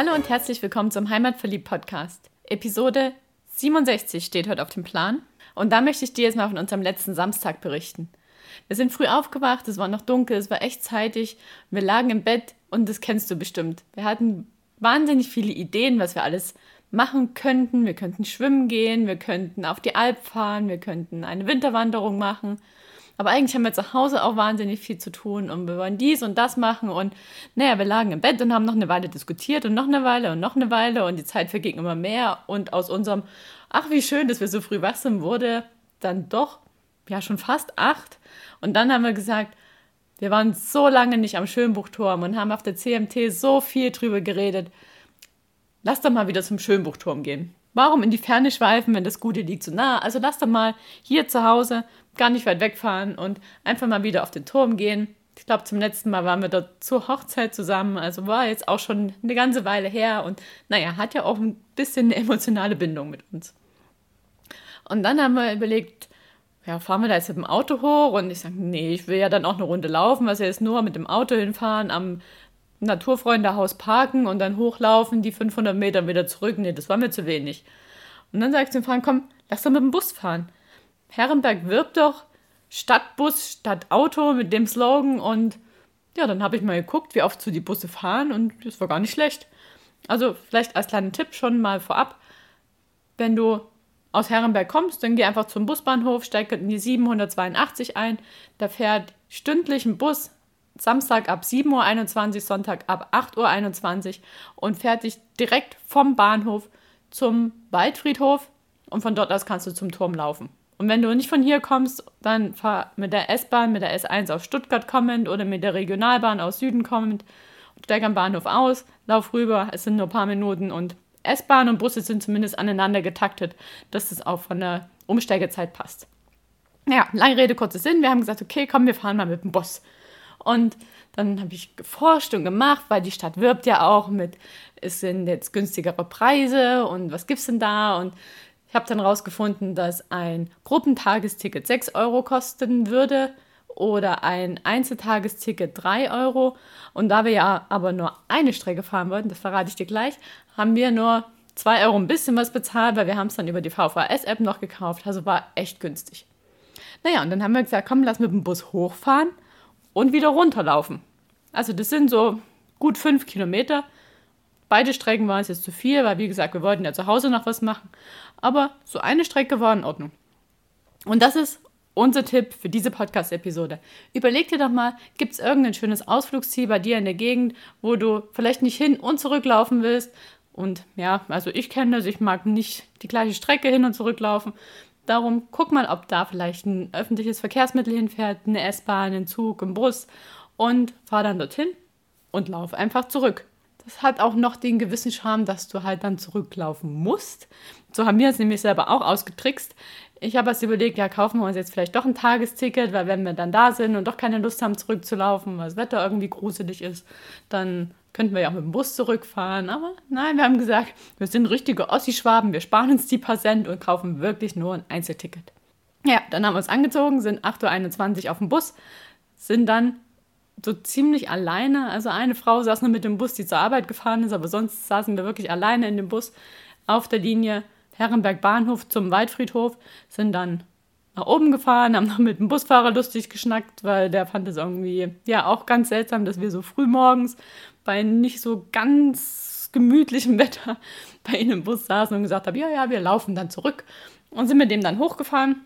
Hallo und herzlich willkommen zum Heimatverliebt Podcast. Episode 67 steht heute auf dem Plan. Und da möchte ich dir jetzt mal von unserem letzten Samstag berichten. Wir sind früh aufgewacht, es war noch dunkel, es war echt zeitig. Wir lagen im Bett und das kennst du bestimmt. Wir hatten wahnsinnig viele Ideen, was wir alles machen könnten. Wir könnten schwimmen gehen, wir könnten auf die Alp fahren, wir könnten eine Winterwanderung machen. Aber eigentlich haben wir zu Hause auch wahnsinnig viel zu tun und wir wollen dies und das machen. Und naja, wir lagen im Bett und haben noch eine Weile diskutiert und noch eine Weile und noch eine Weile und die Zeit verging immer mehr. Und aus unserem, ach wie schön, dass wir so früh wach sind, wurde dann doch ja schon fast acht. Und dann haben wir gesagt, wir waren so lange nicht am Schönbuchturm und haben auf der CMT so viel drüber geredet. Lass doch mal wieder zum Schönbuchturm gehen. Warum in die Ferne schweifen, wenn das Gute liegt so nah? Also lass doch mal hier zu Hause gar nicht weit wegfahren und einfach mal wieder auf den Turm gehen. Ich glaube, zum letzten Mal waren wir dort zur Hochzeit zusammen, also war jetzt auch schon eine ganze Weile her und naja, hat ja auch ein bisschen eine emotionale Bindung mit uns. Und dann haben wir überlegt, ja, fahren wir da jetzt mit dem Auto hoch? Und ich sage, nee, ich will ja dann auch eine Runde laufen, was ja jetzt nur mit dem Auto hinfahren, am Naturfreundehaus parken und dann hochlaufen, die 500 Meter wieder zurück. Nee, das war mir zu wenig. Und dann sage ich zum Fahren, komm, lass doch mit dem Bus fahren. Herrenberg wirbt doch Stadtbus statt Auto mit dem Slogan und ja, dann habe ich mal geguckt, wie oft so die Busse fahren und das war gar nicht schlecht. Also vielleicht als kleinen Tipp schon mal vorab, wenn du aus Herrenberg kommst, dann geh einfach zum Busbahnhof, steig in die 782 ein. Da fährt stündlich ein Bus Samstag ab 7.21 Uhr, Sonntag ab 8.21 Uhr und fährt dich direkt vom Bahnhof zum Waldfriedhof und von dort aus kannst du zum Turm laufen. Und wenn du nicht von hier kommst, dann fahr mit der S-Bahn, mit der S1 aus Stuttgart kommend oder mit der Regionalbahn aus Süden kommend, steig am Bahnhof aus, lauf rüber, es sind nur ein paar Minuten und S-Bahn und Busse sind zumindest aneinander getaktet, dass es auch von der Umsteigezeit passt. Ja, lange Rede, kurzer Sinn. Wir haben gesagt, okay, komm, wir fahren mal mit dem Bus. Und dann habe ich geforscht und gemacht, weil die Stadt wirbt ja auch mit, es sind jetzt günstigere Preise und was gibt es denn da? Und ich habe dann herausgefunden, dass ein Gruppentagesticket 6 Euro kosten würde oder ein Einzeltagesticket 3 Euro. Und da wir ja aber nur eine Strecke fahren wollten, das verrate ich dir gleich, haben wir nur 2 Euro ein bisschen was bezahlt, weil wir haben es dann über die VVS-App noch gekauft. Also war echt günstig. Naja, und dann haben wir gesagt, komm, lass mit dem Bus hochfahren und wieder runterlaufen. Also das sind so gut fünf Kilometer. Beide Strecken waren es jetzt zu viel, weil wie gesagt, wir wollten ja zu Hause noch was machen. Aber so eine Strecke war in Ordnung. Und das ist unser Tipp für diese Podcast-Episode. Überleg dir doch mal, gibt es irgendein schönes Ausflugsziel bei dir in der Gegend, wo du vielleicht nicht hin und zurück laufen willst? Und ja, also ich kenne das, ich mag nicht die gleiche Strecke hin und zurück laufen. Darum guck mal, ob da vielleicht ein öffentliches Verkehrsmittel hinfährt, eine S-Bahn, ein Zug, ein Bus und fahr dann dorthin und lauf einfach zurück. Das hat auch noch den gewissen Charme, dass du halt dann zurücklaufen musst. So haben wir es nämlich selber auch ausgetrickst. Ich habe erst überlegt, ja, kaufen wir uns jetzt vielleicht doch ein Tagesticket, weil wenn wir dann da sind und doch keine Lust haben, zurückzulaufen, weil das Wetter irgendwie gruselig ist, dann könnten wir ja auch mit dem Bus zurückfahren. Aber nein, wir haben gesagt, wir sind richtige Ossi-Schwaben, wir sparen uns die paar Cent und kaufen wirklich nur ein Einzelticket. Ja, dann haben wir uns angezogen, sind 8.21 Uhr auf dem Bus, sind dann so ziemlich alleine. Also eine Frau saß nur mit dem Bus, die zur Arbeit gefahren ist, aber sonst saßen wir wirklich alleine in dem Bus auf der Linie Herrenberg Bahnhof zum Waldfriedhof, sind dann nach oben gefahren, haben noch mit dem Busfahrer lustig geschnackt, weil der fand es irgendwie ja auch ganz seltsam, dass wir so früh morgens bei nicht so ganz gemütlichem Wetter bei ihnen im Bus saßen und gesagt haben, ja, ja, wir laufen dann zurück und sind mit dem dann hochgefahren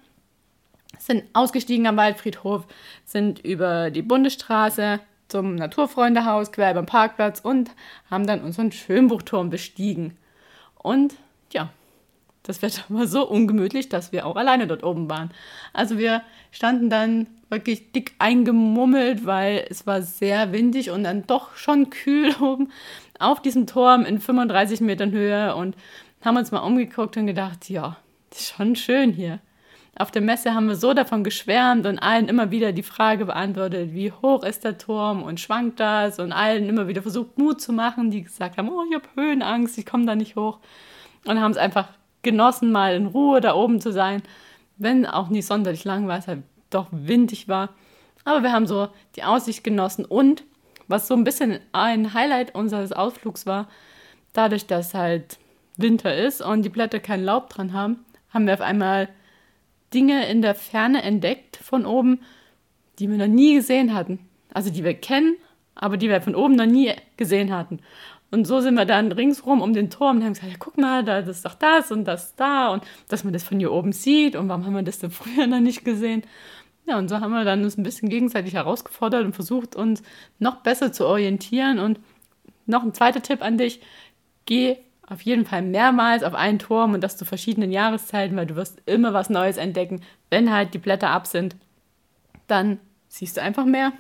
sind ausgestiegen am Waldfriedhof, sind über die Bundesstraße zum Naturfreundehaus quer beim Parkplatz und haben dann unseren Schönbuchturm bestiegen. Und ja, das Wetter war so ungemütlich, dass wir auch alleine dort oben waren. Also wir standen dann wirklich dick eingemummelt, weil es war sehr windig und dann doch schon kühl oben auf diesem Turm in 35 Metern Höhe und haben uns mal umgeguckt und gedacht, ja, ist schon schön hier. Auf der Messe haben wir so davon geschwärmt und allen immer wieder die Frage beantwortet, wie hoch ist der Turm und schwankt das und allen immer wieder versucht, Mut zu machen, die gesagt haben, oh, ich habe Höhenangst, ich komme da nicht hoch. Und haben es einfach genossen, mal in Ruhe da oben zu sein, wenn auch nicht sonderlich lang, weil es halt doch windig war. Aber wir haben so die Aussicht genossen und was so ein bisschen ein Highlight unseres Ausflugs war, dadurch, dass halt Winter ist und die Blätter kein Laub dran haben, haben wir auf einmal Dinge in der Ferne entdeckt von oben, die wir noch nie gesehen hatten. Also die wir kennen, aber die wir von oben noch nie gesehen hatten. Und so sind wir dann ringsrum um den Turm und haben gesagt, ja, guck mal, da ist doch das und das da und dass man das von hier oben sieht und warum haben wir das denn früher noch nicht gesehen? Ja, und so haben wir dann uns ein bisschen gegenseitig herausgefordert und versucht, uns noch besser zu orientieren. Und noch ein zweiter Tipp an dich, geh auf jeden Fall mehrmals auf einen Turm und das zu verschiedenen Jahreszeiten, weil du wirst immer was Neues entdecken. Wenn halt die Blätter ab sind, dann siehst du einfach mehr.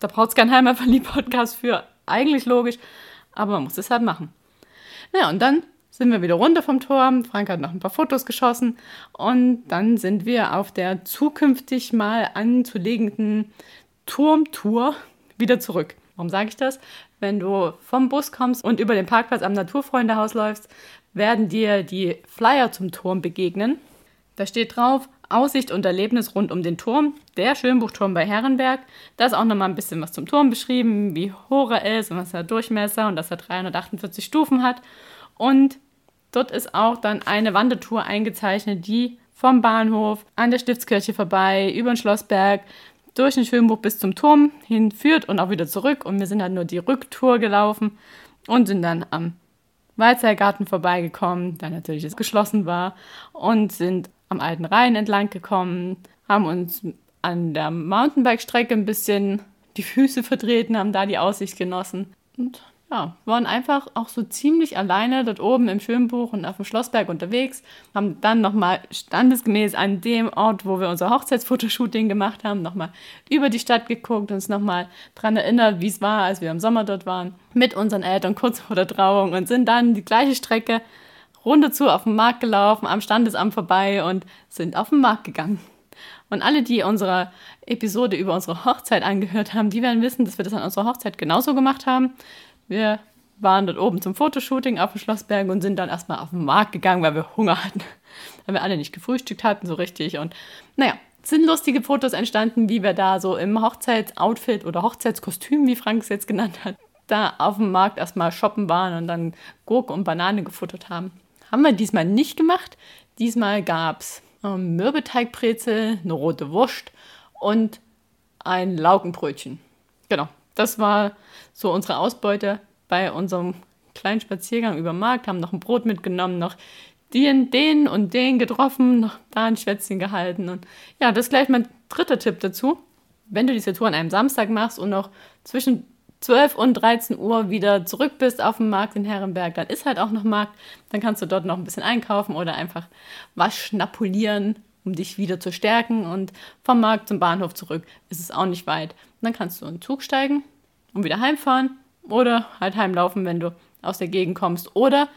Da braucht es keinen Heimatverlieb-Podcast für. Eigentlich logisch, aber man muss es halt machen. Ja, und dann sind wir wieder runter vom Turm. Frank hat noch ein paar Fotos geschossen und dann sind wir auf der zukünftig mal anzulegenden Turmtour wieder zurück. Warum sage ich das? Wenn du vom Bus kommst und über den Parkplatz am Naturfreundehaus läufst, werden dir die Flyer zum Turm begegnen. Da steht drauf, Aussicht und Erlebnis rund um den Turm, der Schönbuchturm bei Herrenberg. Da ist auch nochmal ein bisschen was zum Turm beschrieben, wie hoch er ist und was er Durchmesser und dass er 348 Stufen hat. Und dort ist auch dann eine Wandertour eingezeichnet, die vom Bahnhof an der Stiftskirche vorbei, über den Schlossberg, durch den Schönbuch bis zum Turm hinführt und auch wieder zurück. Und wir sind halt nur die Rücktour gelaufen und sind dann am Waldseilgarten vorbeigekommen, der natürlich jetzt geschlossen war, und sind am Alten Rhein entlang gekommen, haben uns an der Mountainbike-Strecke ein bisschen die Füße vertreten, haben da die Aussicht genossen und ja, waren einfach auch so ziemlich alleine dort oben im Schönbuch und auf dem Schlossberg unterwegs, haben dann nochmal standesgemäß an dem Ort, wo wir unser Hochzeitsfotoshooting gemacht haben, nochmal über die Stadt geguckt, uns nochmal daran erinnert, wie es war, als wir im Sommer dort waren, mit unseren Eltern kurz vor der Trauung und sind dann die gleiche Strecke runter zu auf den Markt gelaufen, am Standesamt vorbei und sind auf den Markt gegangen. Und alle, die unsere Episode über unsere Hochzeit angehört haben, die werden wissen, dass wir das an unserer Hochzeit genauso gemacht haben. Wir waren dort oben zum Fotoshooting auf dem Schlossberg und sind dann erstmal auf den Markt gegangen, weil wir Hunger hatten. Weil wir alle nicht gefrühstückt hatten so richtig. Und naja, sind lustige Fotos entstanden, wie wir da so im Hochzeitsoutfit oder Hochzeitskostüm, wie Frank es jetzt genannt hat, da auf dem Markt erstmal shoppen waren und dann Gurke und Banane gefuttert haben. Haben wir diesmal nicht gemacht. Diesmal gab es ähm, Mürbeteigbrezel, eine rote Wurst und ein Laugenbrötchen. Genau, das war so unsere Ausbeute bei unserem kleinen Spaziergang über den Markt. Haben noch ein Brot mitgenommen, noch den, den und den getroffen, noch da ein Schwätzchen gehalten. Und ja, das ist gleich mein dritter Tipp dazu. Wenn du diese Tour an einem Samstag machst und noch zwischen 12 und 13 Uhr wieder zurück bist auf dem Markt in Herrenberg, dann ist halt auch noch Markt. Dann kannst du dort noch ein bisschen einkaufen oder einfach was schnapulieren, um dich wieder zu stärken. Und vom Markt zum Bahnhof zurück ist es auch nicht weit. dann kannst du in den Zug steigen und wieder heimfahren oder halt heimlaufen, wenn du aus der Gegend kommst. Oder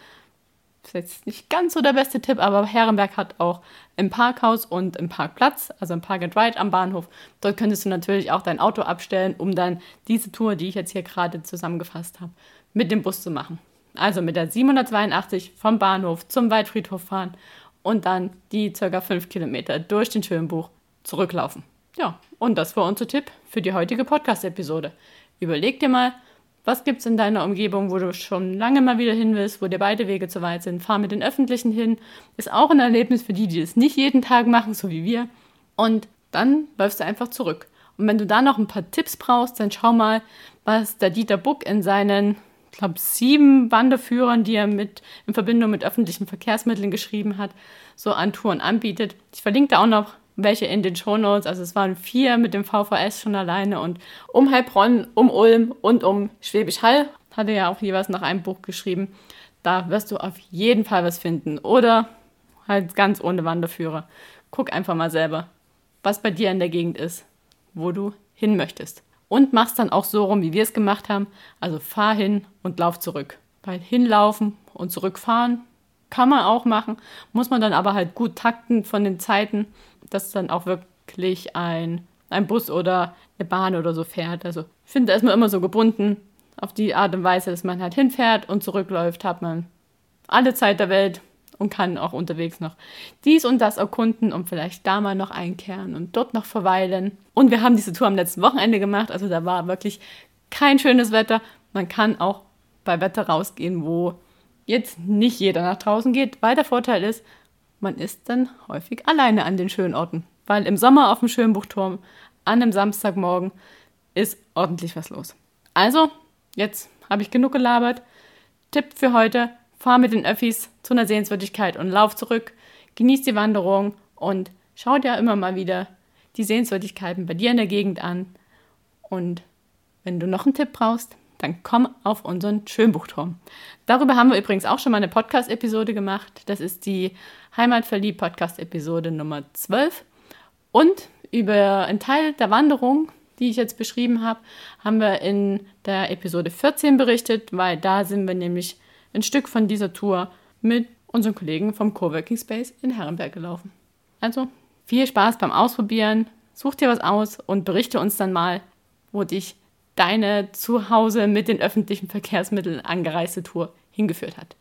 ist jetzt nicht ganz so der beste Tipp, aber Herrenberg hat auch im Parkhaus und im Parkplatz, also im Park and Ride am Bahnhof. Dort könntest du natürlich auch dein Auto abstellen, um dann diese Tour, die ich jetzt hier gerade zusammengefasst habe, mit dem Bus zu machen. Also mit der 782 vom Bahnhof zum Waldfriedhof fahren und dann die ca. 5 Kilometer durch den Schönbuch zurücklaufen. Ja, und das war unser Tipp für die heutige Podcast-Episode. Überleg dir mal, was gibt es in deiner Umgebung, wo du schon lange mal wieder hin willst, wo dir beide Wege zu weit sind? Fahr mit den Öffentlichen hin. Ist auch ein Erlebnis für die, die es nicht jeden Tag machen, so wie wir. Und dann läufst du einfach zurück. Und wenn du da noch ein paar Tipps brauchst, dann schau mal, was der Dieter Buck in seinen, ich glaube, sieben Wanderführern, die er mit in Verbindung mit öffentlichen Verkehrsmitteln geschrieben hat, so an Touren anbietet. Ich verlinke da auch noch welche in den Shownotes. Also es waren vier mit dem VVS schon alleine und um Heilbronn, um Ulm und um Schwäbisch Hall hatte ja auch jeweils noch ein Buch geschrieben. Da wirst du auf jeden Fall was finden. Oder halt ganz ohne Wanderführer. Guck einfach mal selber, was bei dir in der Gegend ist, wo du hin möchtest. Und mach's dann auch so rum, wie wir es gemacht haben. Also fahr hin und lauf zurück. Weil hinlaufen und zurückfahren kann man auch machen, muss man dann aber halt gut takten von den Zeiten, dass dann auch wirklich ein, ein Bus oder eine Bahn oder so fährt. Also ich finde, da ist man immer so gebunden auf die Art und Weise, dass man halt hinfährt und zurückläuft, hat man alle Zeit der Welt und kann auch unterwegs noch dies und das erkunden und vielleicht da mal noch einkehren und dort noch verweilen. Und wir haben diese Tour am letzten Wochenende gemacht, also da war wirklich kein schönes Wetter. Man kann auch bei Wetter rausgehen, wo jetzt nicht jeder nach draußen geht, weil der Vorteil ist, man ist dann häufig alleine an den schönen Orten. Weil im Sommer auf dem Schönbuchturm an einem Samstagmorgen ist ordentlich was los. Also, jetzt habe ich genug gelabert. Tipp für heute: fahr mit den Öffis zu einer Sehenswürdigkeit und lauf zurück. Genieß die Wanderung und schau dir immer mal wieder die Sehenswürdigkeiten bei dir in der Gegend an. Und wenn du noch einen Tipp brauchst, dann komm auf unseren Schönbuchturm. Darüber haben wir übrigens auch schon mal eine Podcast-Episode gemacht. Das ist die Heimatverlieb-Podcast-Episode Nummer 12. Und über einen Teil der Wanderung, die ich jetzt beschrieben habe, haben wir in der Episode 14 berichtet, weil da sind wir nämlich ein Stück von dieser Tour mit unseren Kollegen vom Coworking Space in Herrenberg gelaufen. Also viel Spaß beim Ausprobieren, such dir was aus und berichte uns dann mal, wo dich deine zu Hause mit den öffentlichen Verkehrsmitteln angereiste Tour hingeführt hat.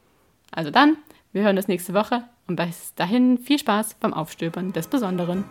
Also dann, wir hören uns nächste Woche und bis dahin viel Spaß beim Aufstöbern des Besonderen.